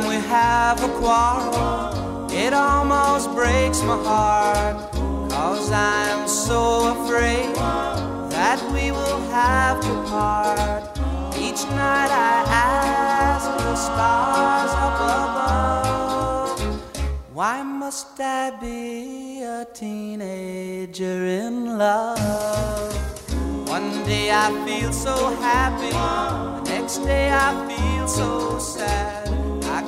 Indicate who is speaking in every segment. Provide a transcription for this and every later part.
Speaker 1: time we have a quarrel, it almost breaks my heart. Cause I'm so afraid that we will have to part. Each night I ask the stars up above, why must I be a teenager in love? One day I feel so happy, the next day I feel so sad.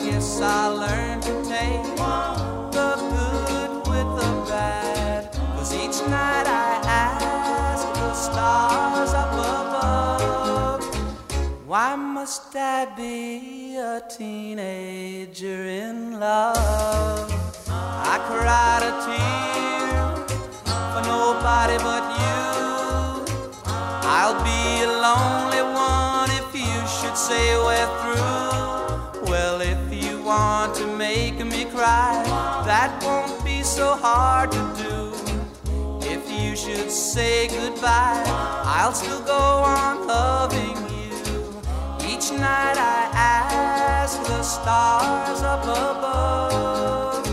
Speaker 1: Guess I learned to take the good with the bad. Cause each night I ask the stars up above, why must I be a teenager in love? I cried a tear for nobody but you. I'll be a lonely one if you should say we're through. Well, want to make me cry, that won't be so hard to do. If you should say goodbye, I'll still go on loving you. Each night I ask the stars up above,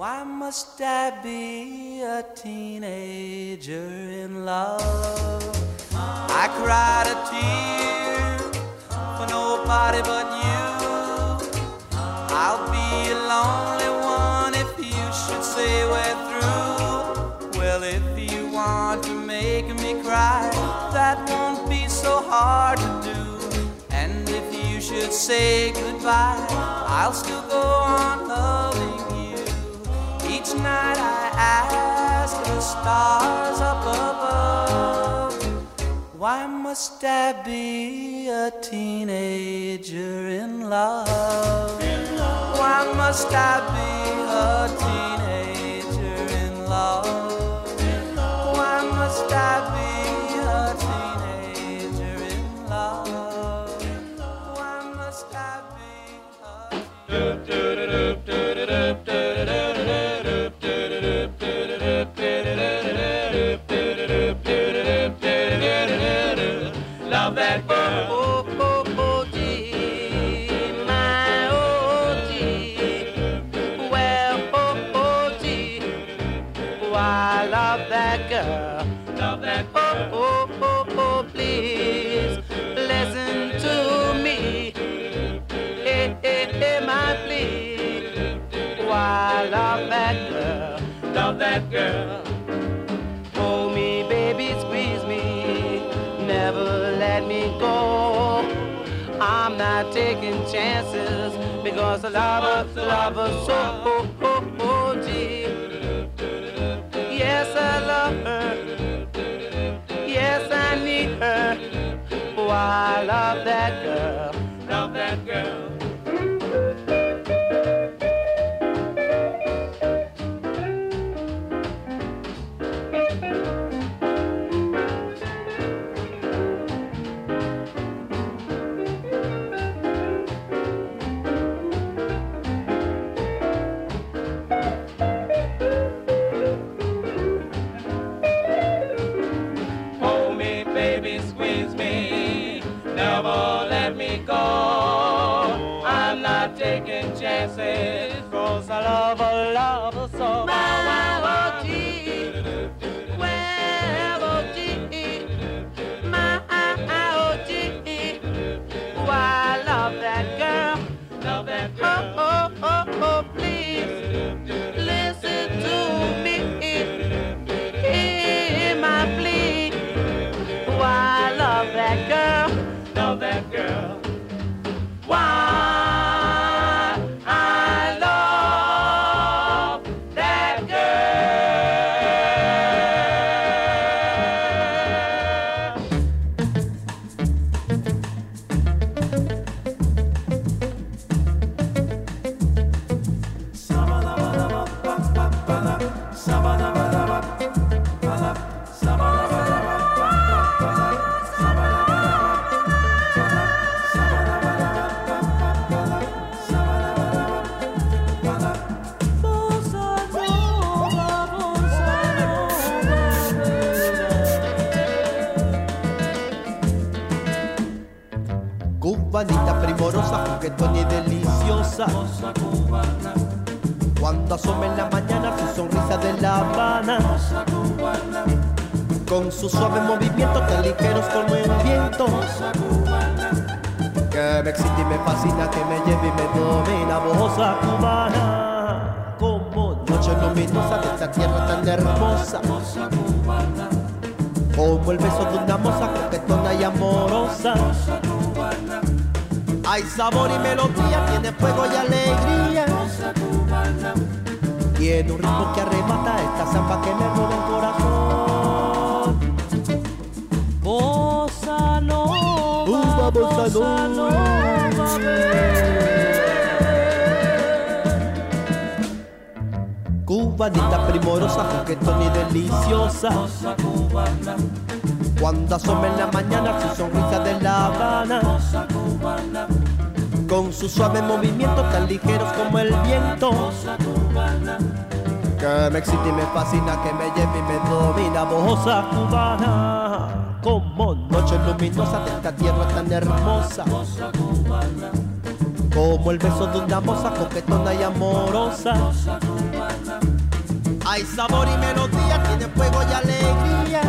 Speaker 1: why must I be a teenager in love? I cried a tear for nobody but you. I'll be a lonely one if you should say we're through. Well, if you want to make me cry, that won't be so hard to do. And if you should say goodbye, I'll still go on loving you. Each night I ask the stars up above. Why must I be a teenager in love? Why must I be a teenager in love? Why must I
Speaker 2: that girl.
Speaker 1: Hold me, baby, squeeze me. Never let me go. I'm not taking chances because I love her, love her so. Oh, oh, oh, gee. Yes, I love her. Yes, I need her. Oh, I love that girl.
Speaker 2: Love that girl.
Speaker 3: Fascina, que me lleve y me domina. Bosa cubana, como noche luminosa de esta tierra tan hermosa.
Speaker 4: como el beso de una moza coquetona y amorosa. Hay sabor y melodía, tiene fuego y alegría. Tiene un ritmo que arrebata esta zamba que me roba el corazón.
Speaker 1: Nova,
Speaker 4: bossa
Speaker 1: bossa
Speaker 4: Cubanita primorosa, coquetona y deliciosa. Cuando asoma en la mañana su sonrisa de La Habana. Con sus suaves movimientos tan ligeros como el viento. Que me excita y me fascina, que me lleva y me domina. Bosa cubana, como noche luminosa de esta tierra tan hermosa. Como el beso de una moza coquetona y amorosa. Hay sabor y melodía, tiene fuego y alegría.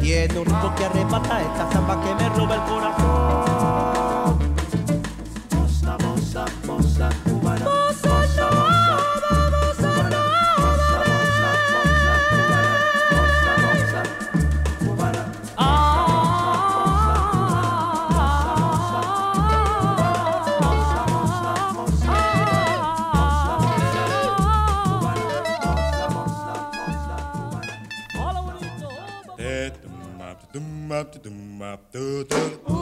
Speaker 4: Tiene un ritmo que arrebata esta zamba que me roba el corazón.
Speaker 5: Why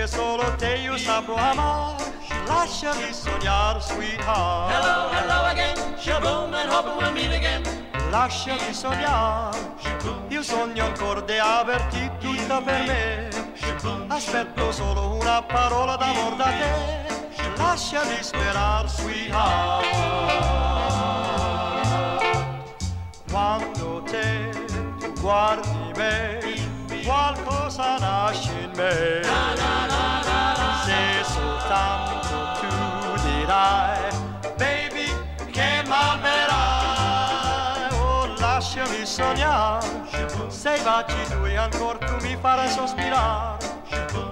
Speaker 6: che solo te io saprò amare. Lasciami sognare, sweetheart. Hello, hello again. Shaboom and hoping we'll meet again. Lasciami sognare, io sogno ancora di averti tutta per me. Aspetto solo una parola d'amor da te. Lasciami sperare, sweetheart. Quando te guardi me, qualcosa nasce in me. Soltanto tu dirai, baby, che m'amerai. Oh, lasciami sognare, sei baci tuoi ancora tu mi farai sospirare.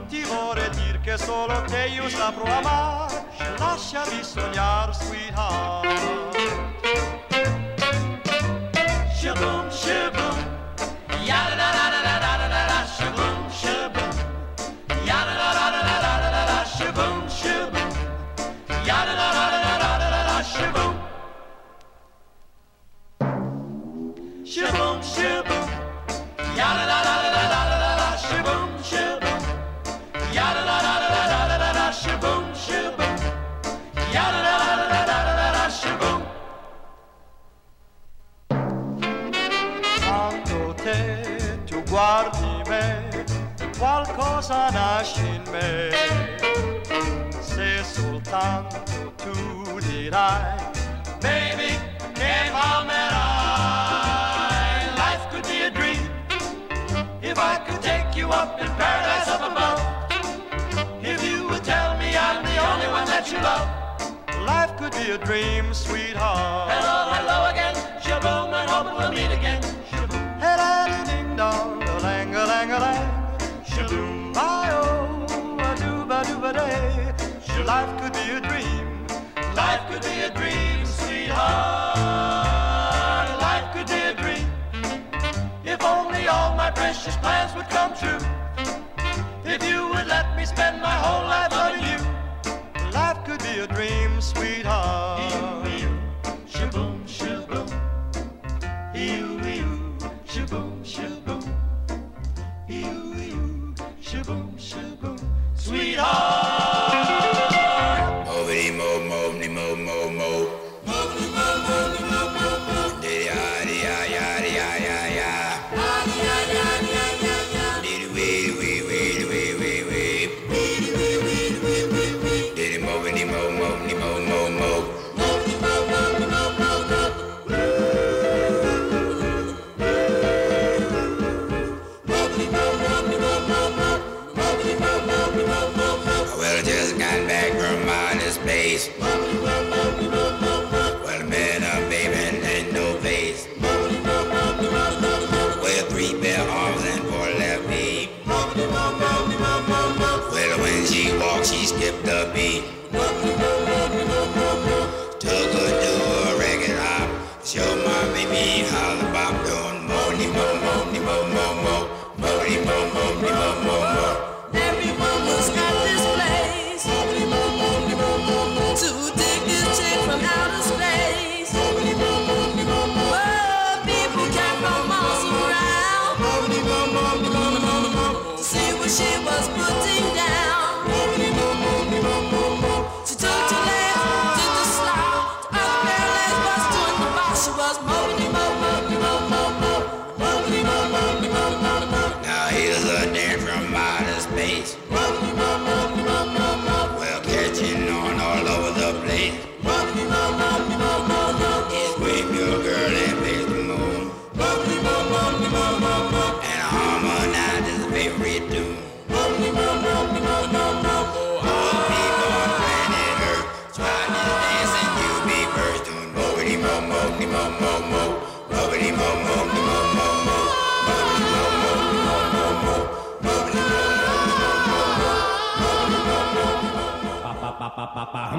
Speaker 6: Ti vorrei dire che solo te io saprò amare. Lasciami sognare, sweetheart. guardi me, qualcosa nasce in me, se soltanto tu dirai you. Life could be a dream, sweetheart. Hello, hello again. Shaboom, and hoping we'll meet again. Shaboom. Hey, ding dong, a lang, a lang, a lang. Shaboom, bye, oh, a doo ba doo ba day. Life could be a dream. Life could be a dream, sweetheart. Life could be a dream. If only all my precious plans would come true. If you would let me spend my whole life
Speaker 7: sweet. the
Speaker 3: beat.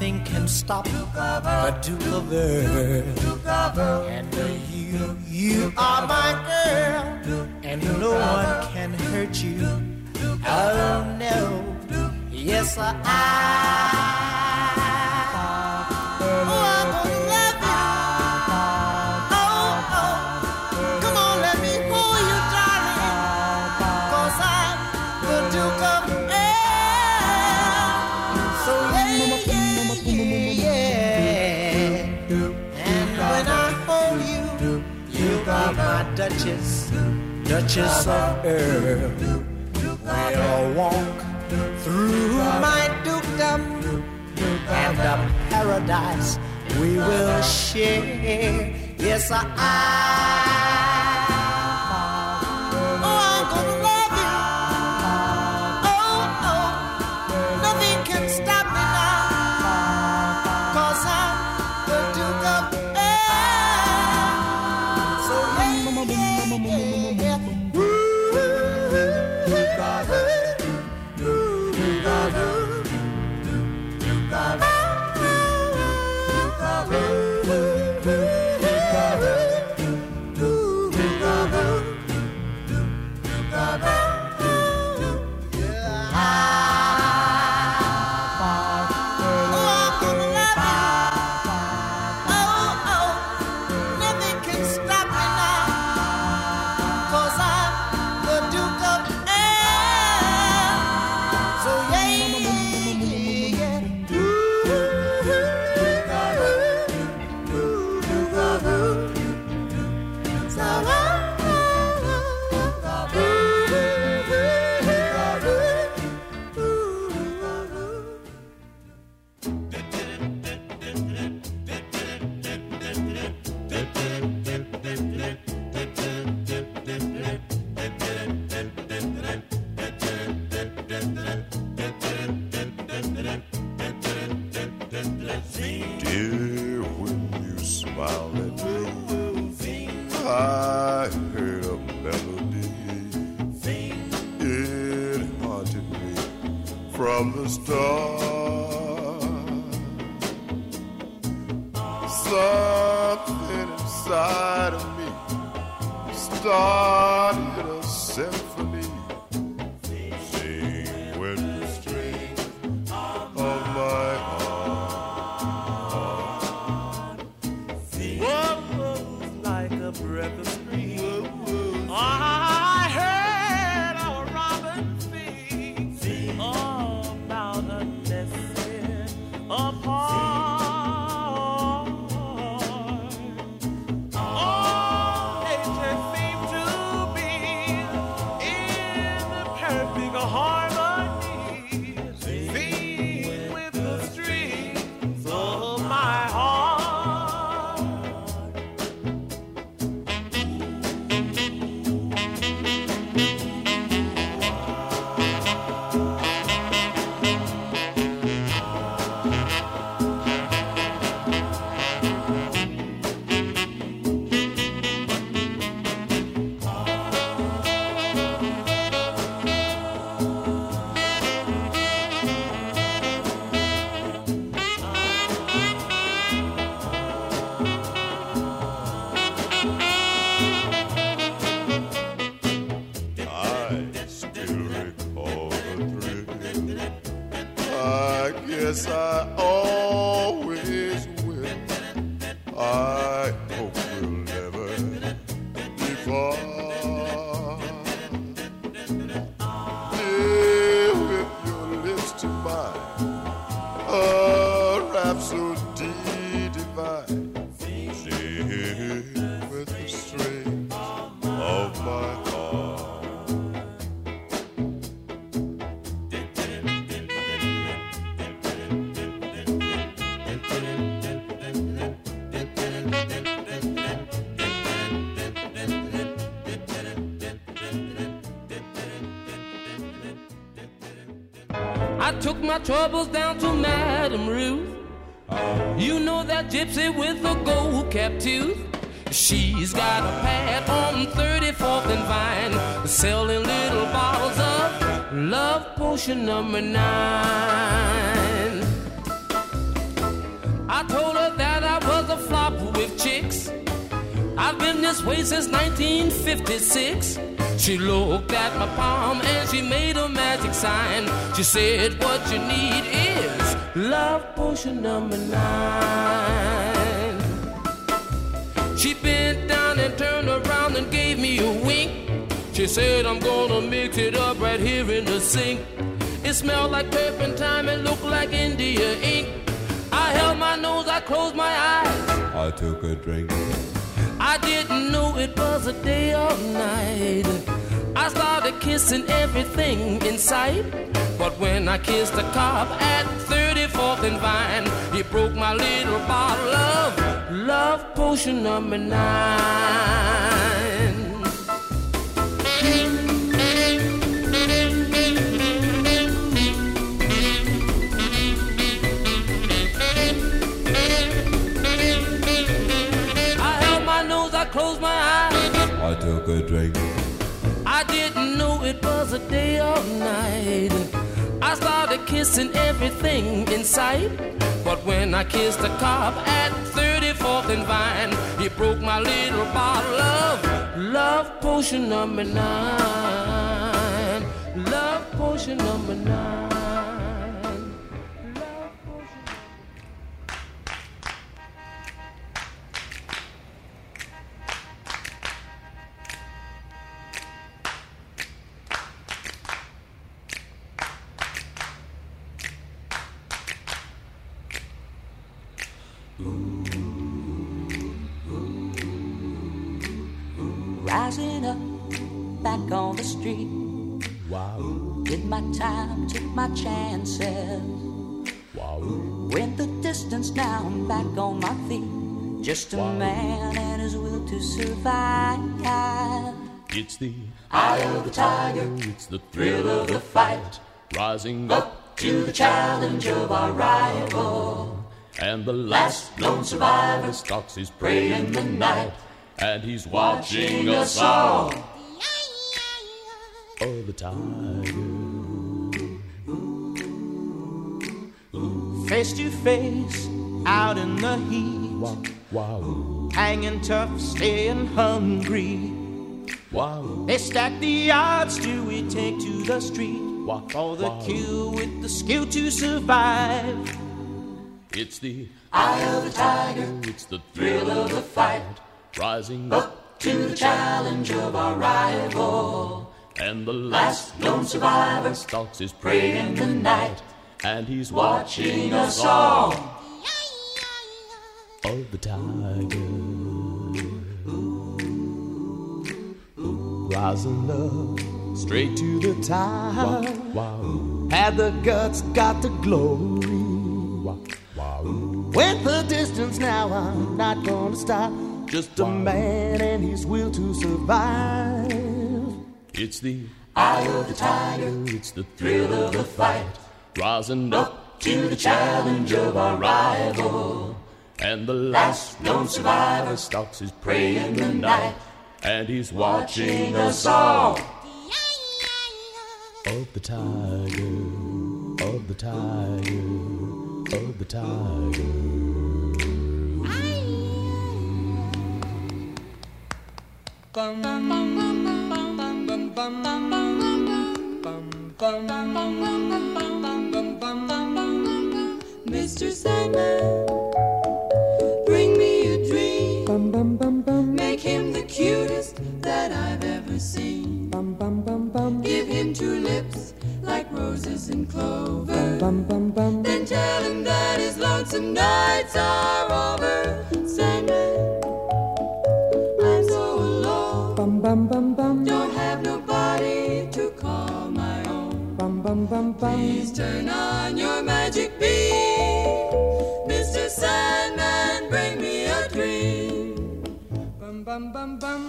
Speaker 3: nothing can stop the Duke of Earl. And I. my
Speaker 8: troubles down to Madame Ruth. You know that gypsy with the gold cap tooth. She's got a pad on 34th and Vine, selling little bottles of love potion number nine. I told her that I was a flop with chicks. I've been this way since 1956. She looked at my palm and she made a magic sign. She said, What you need is love potion number nine. She bent down and turned around and gave me a wink. She said, I'm gonna mix it up right here in the sink. It smelled like turpentine and looked like India ink. I held my nose, I closed my eyes.
Speaker 9: I took a drink.
Speaker 8: Didn't know it was a day or night. I started kissing everything in sight. But when I kissed a cop at 34th and Vine, he broke my little bottle of love potion number nine.
Speaker 9: Drink.
Speaker 8: I didn't know it was a day or night. I started kissing everything in sight. But when I kissed a cop at 34th and Vine, he broke my little bottle of love potion number nine. Love potion number nine.
Speaker 10: Rising up, back on the street.
Speaker 11: Wow,
Speaker 10: Did my time, took my chances.
Speaker 11: wow,
Speaker 10: Went the distance, now I'm back on my feet. Just a man and his will to survive.
Speaker 11: it's the
Speaker 10: Eye of the tiger,
Speaker 11: it's the
Speaker 10: thrill of the fight.
Speaker 11: rising up,
Speaker 10: To the challenge of our rival.
Speaker 11: And the last
Speaker 10: Lone survivor,
Speaker 11: stalks his
Speaker 10: prey in the night.
Speaker 11: and he's watching us all. Oh, the tiger.
Speaker 3: Face to face, out in the heat.
Speaker 11: Wow, wow,
Speaker 3: Hanging tough, staying hungry.
Speaker 11: wow,
Speaker 3: They stack the odds, do we take to the street?
Speaker 11: wow,
Speaker 3: For the
Speaker 11: wow.
Speaker 3: kill with the skill to survive.
Speaker 11: It's the
Speaker 10: Eye of the tiger,
Speaker 11: it's the
Speaker 10: thrill of the fight.
Speaker 11: rising up,
Speaker 10: To the challenge of our rival.
Speaker 11: and the last
Speaker 10: Lone survivor,
Speaker 11: stalks his
Speaker 10: prey in the night.
Speaker 11: and he's
Speaker 10: Watching us all.
Speaker 11: Oh, the tiger. Rising up, straight to the top. Wow,
Speaker 3: Had the guts, got the glory.
Speaker 11: Wow, wow.
Speaker 3: Went the distance, now I'm not gonna stop. Just a man and his will to survive.
Speaker 11: It's the
Speaker 10: Eye of the tiger,
Speaker 11: it's the
Speaker 10: thrill of the fight.
Speaker 11: rising up,
Speaker 10: To the challenge of our rival.
Speaker 11: and the last
Speaker 10: known survivor,
Speaker 11: stalks his
Speaker 10: prey
Speaker 11: prey
Speaker 10: in the night.
Speaker 11: and he's
Speaker 10: Watching
Speaker 11: watching
Speaker 10: us
Speaker 11: us
Speaker 10: all.
Speaker 11: Of the tiger, of the tiger, of the tiger.
Speaker 12: Mr. Sandman, bring me a dream. Make him the cutest that I've ever seen. Give him two lips like roses and clover. Then tell him that his lonesome nights are over. Sandman, I'm so alone. Don't have nobody to call my own. Please turn on your magic beam. Mr. Sandman, bring me a dream. Bum bum bum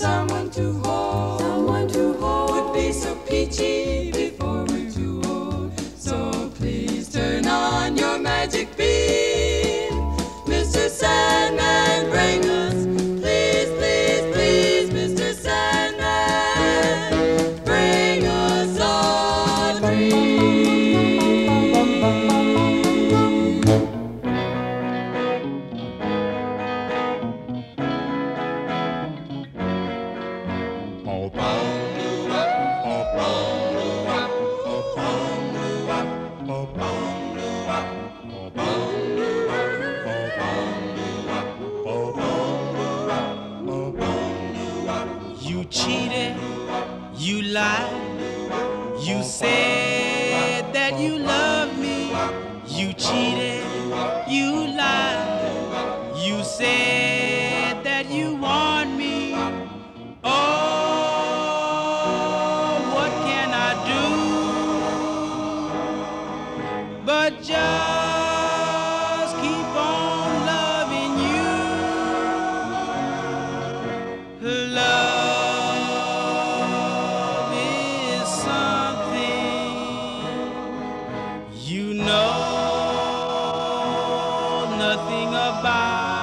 Speaker 12: someone to hold, would be so peachy before we're too old. So please turn on your magic beam, Mr. Sandman, bring
Speaker 9: nothing about.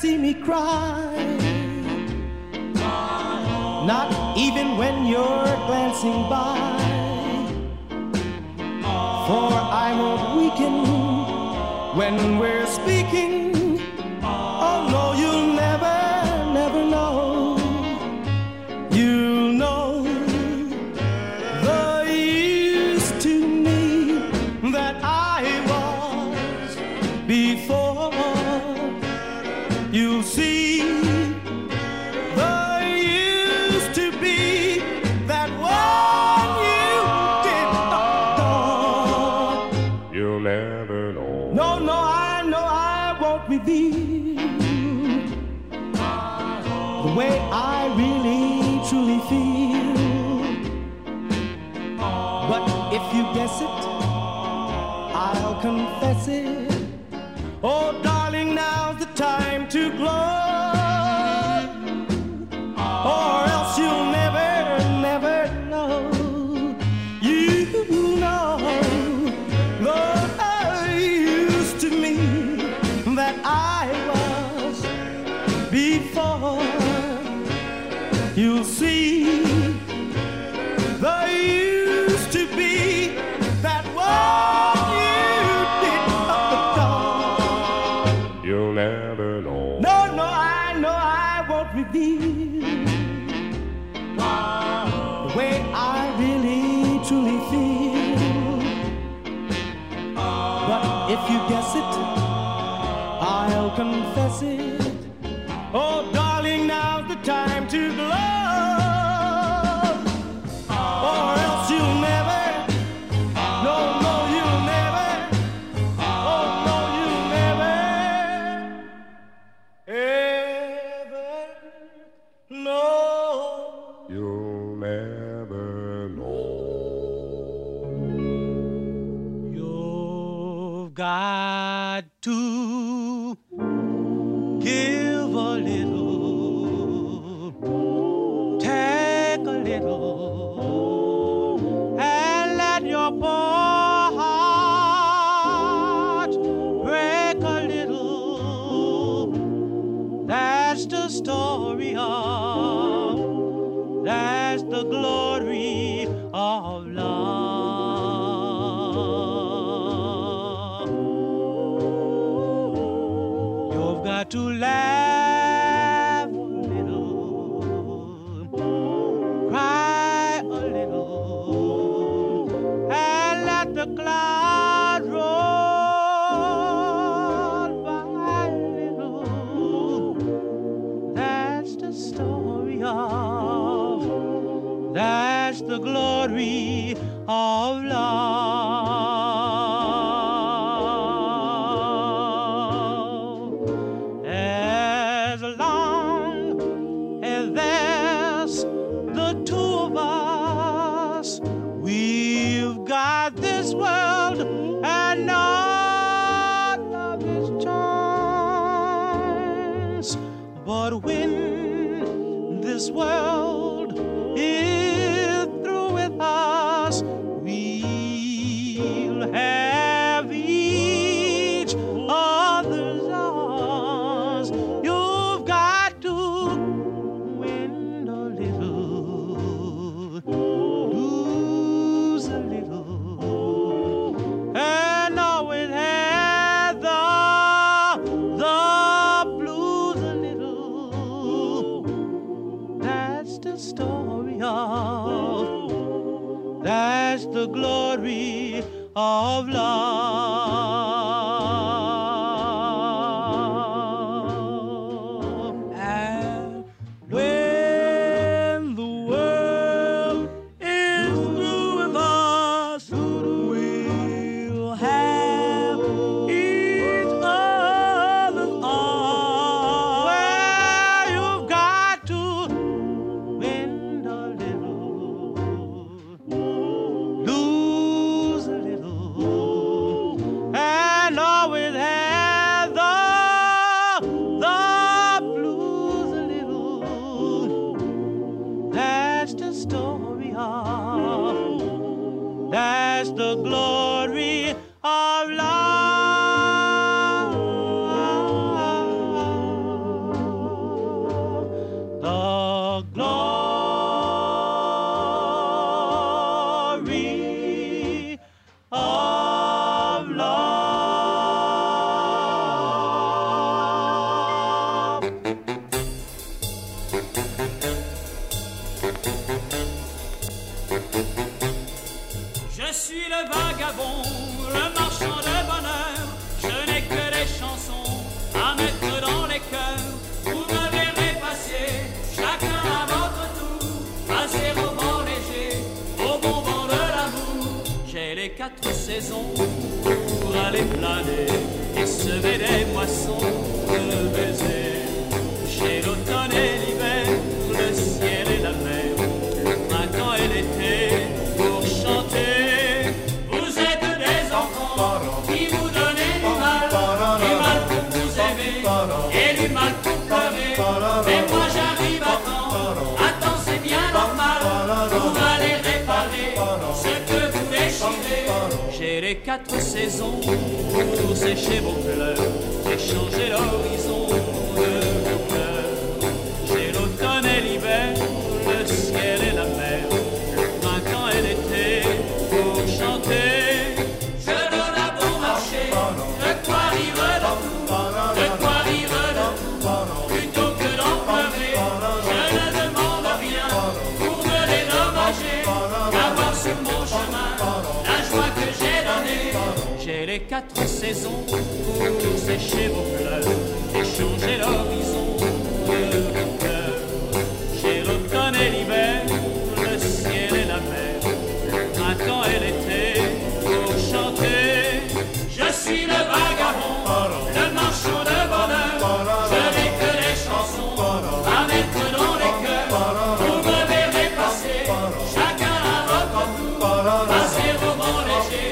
Speaker 13: see me cry. Not even when you're glancing by. For I won't weaken when we're speaking. confess it. Oh, darling, now's the time to glow. confess it. Oh, darling, now's the time to glow.
Speaker 14: saison pour
Speaker 15: sécher vos pleurs et changer l'horizon. Saisons pour sécher vos pleurs et changer l'horizon de vos cœurs. J'ai l'automne et l'hiver, le ciel et la mer, le printemps et l'été pour chanter. Je suis le vagabond, le marchand de bonheur. Je n'ai que des chansons à mettre dans les cœurs. Vous me verrez passer, chacun à votre tour, passer au vent léger,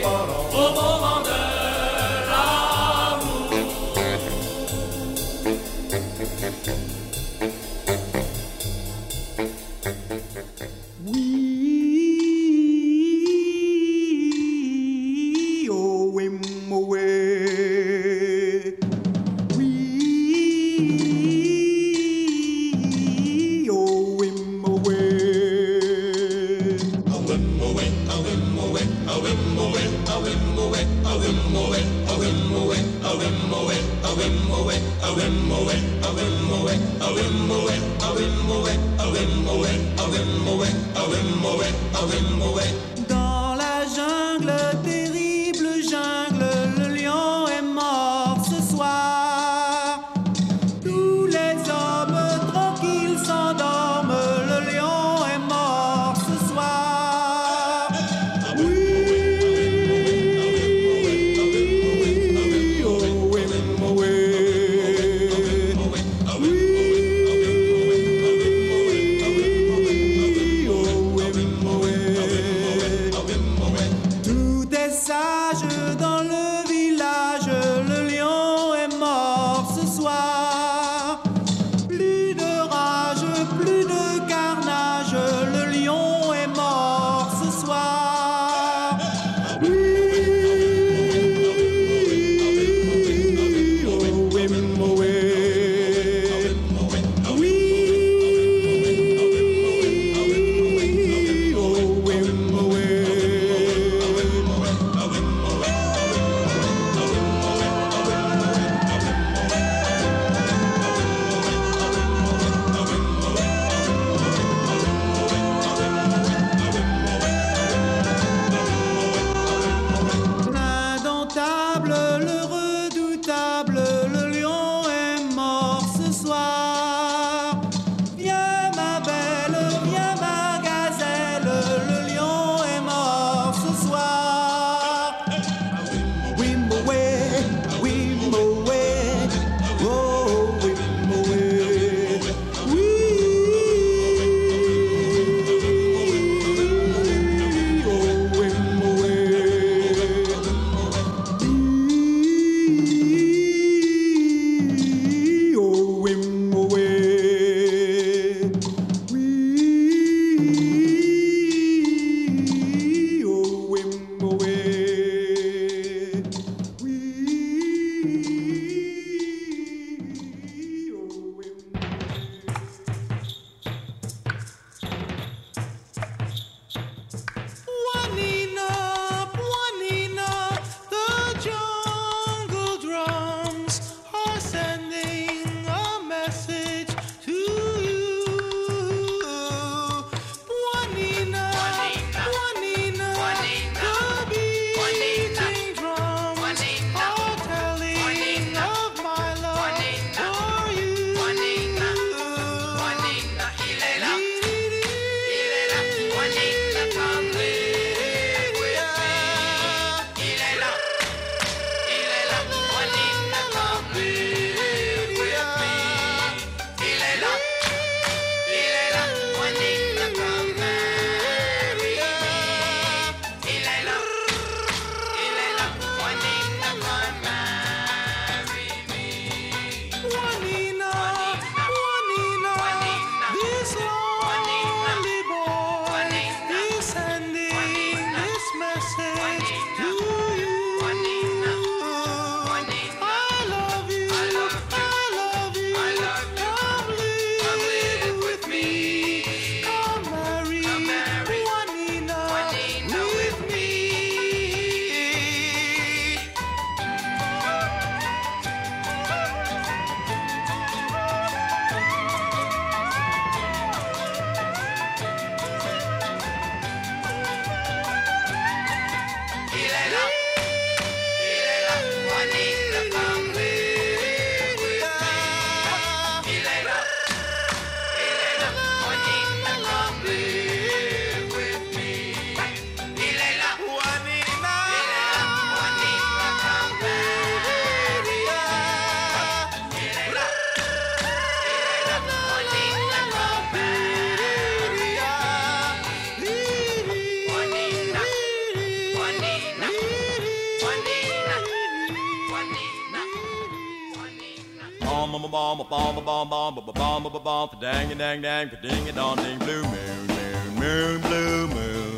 Speaker 16: bomb, pa dang dang dang, pa ding dong ding, blue moon, moon, moon, blue moon,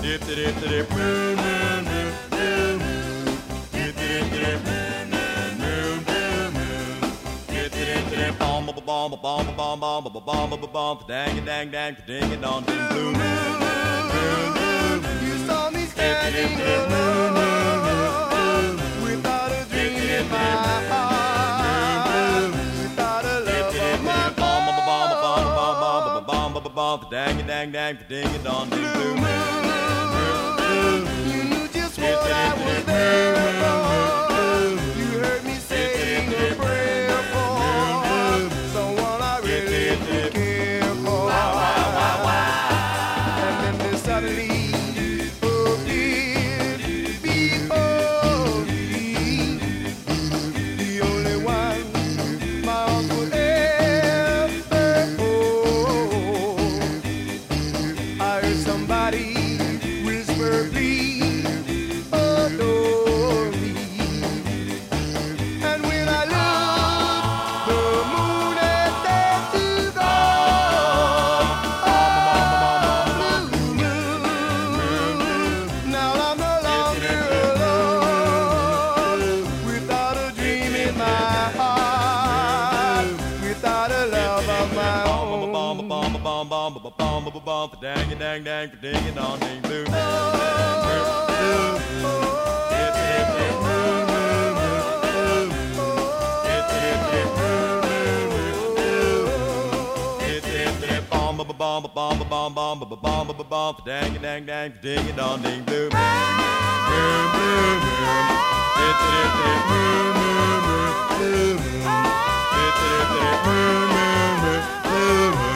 Speaker 16: dip dip dip dip, moon, moon, moon, blue moon, dip dip dip, moon, moon, moon, blue moon, dip dip dip, bomb, bomb, bomb, bomb, bomb, bomb, bomb, bomb, bomb, bomb, pa dang dang dang, pa ding dong ding, blue moon, moon, moon,
Speaker 13: you saw me standing alone. The dang a
Speaker 16: dang dang, ding a dong, ding blue moon.
Speaker 13: You knew just what I was there for. dang dang for digging on ding blue.
Speaker 16: Bomb, bomb, bomb, bomb, bomb, bomb, bomb, bomb, dang, dang, dang, ding, dong, ding, boom, boom, boom, boom, it, it, it, boom, boom, boom, boom, it, it, it, boom, boom, boom, boom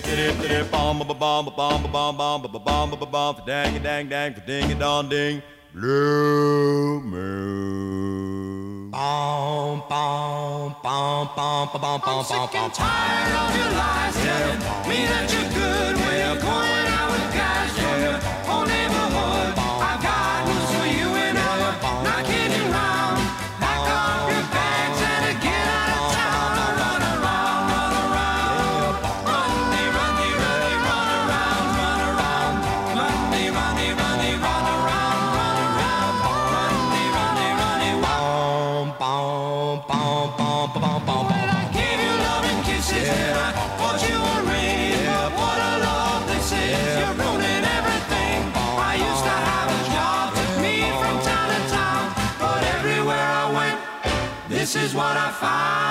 Speaker 16: bomb bomb bomb bomb bomb bomb bomb bomb bomb dang dang dang ding dong ding blue moon bomb bomb bomb bomb bomb bomb bomb
Speaker 17: I'm sick and
Speaker 12: tired of your lies telling me that you're good. what I
Speaker 13: find.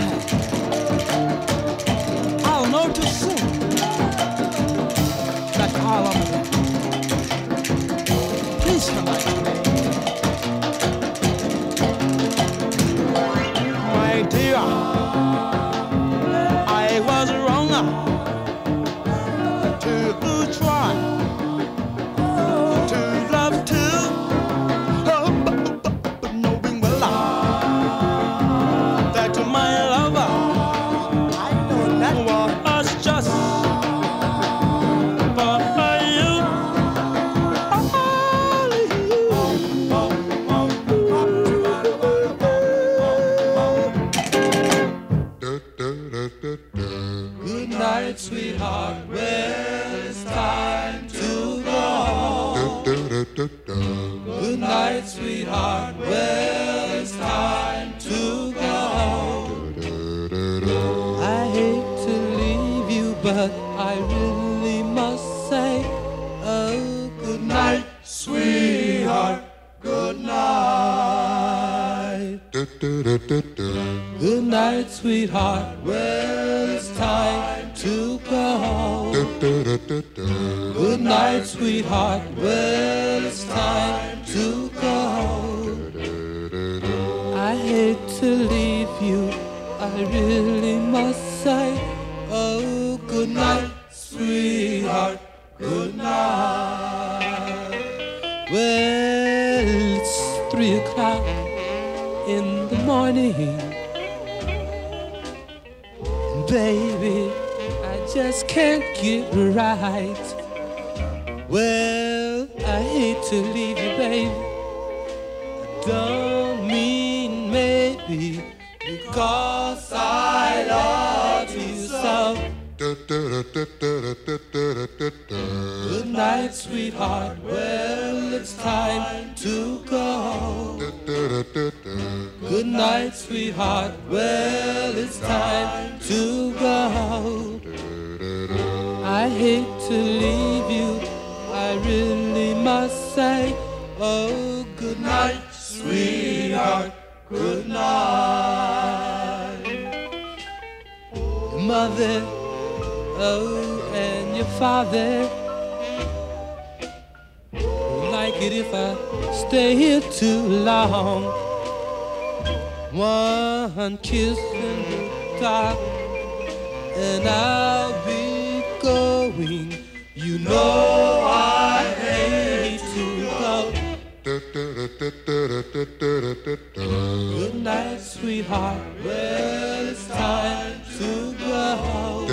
Speaker 13: Your
Speaker 18: It's three o'clock in the morning. And baby, I just can't get right. Well, I hate to leave you, baby. I don't mean maybe because I love you so. Good night, sweetheart. Well, it's time to go. Good night, sweetheart. Well, it's time to go. I hate to leave you. I really must say, oh, good night, sweetheart. Good night. Mother, oh, and your father like it if I stay here too long. One kiss in the dark, and I'll be going. You know I Good night, sweetheart. Well, it's time to go home.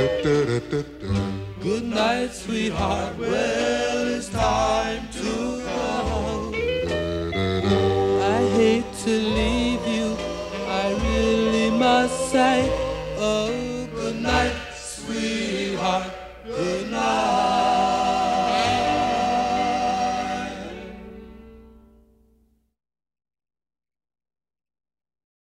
Speaker 18: Good night, sweetheart. Well, it's time to go home. I hate to leave you. I really must say, oh, good night, sweetheart. Good night.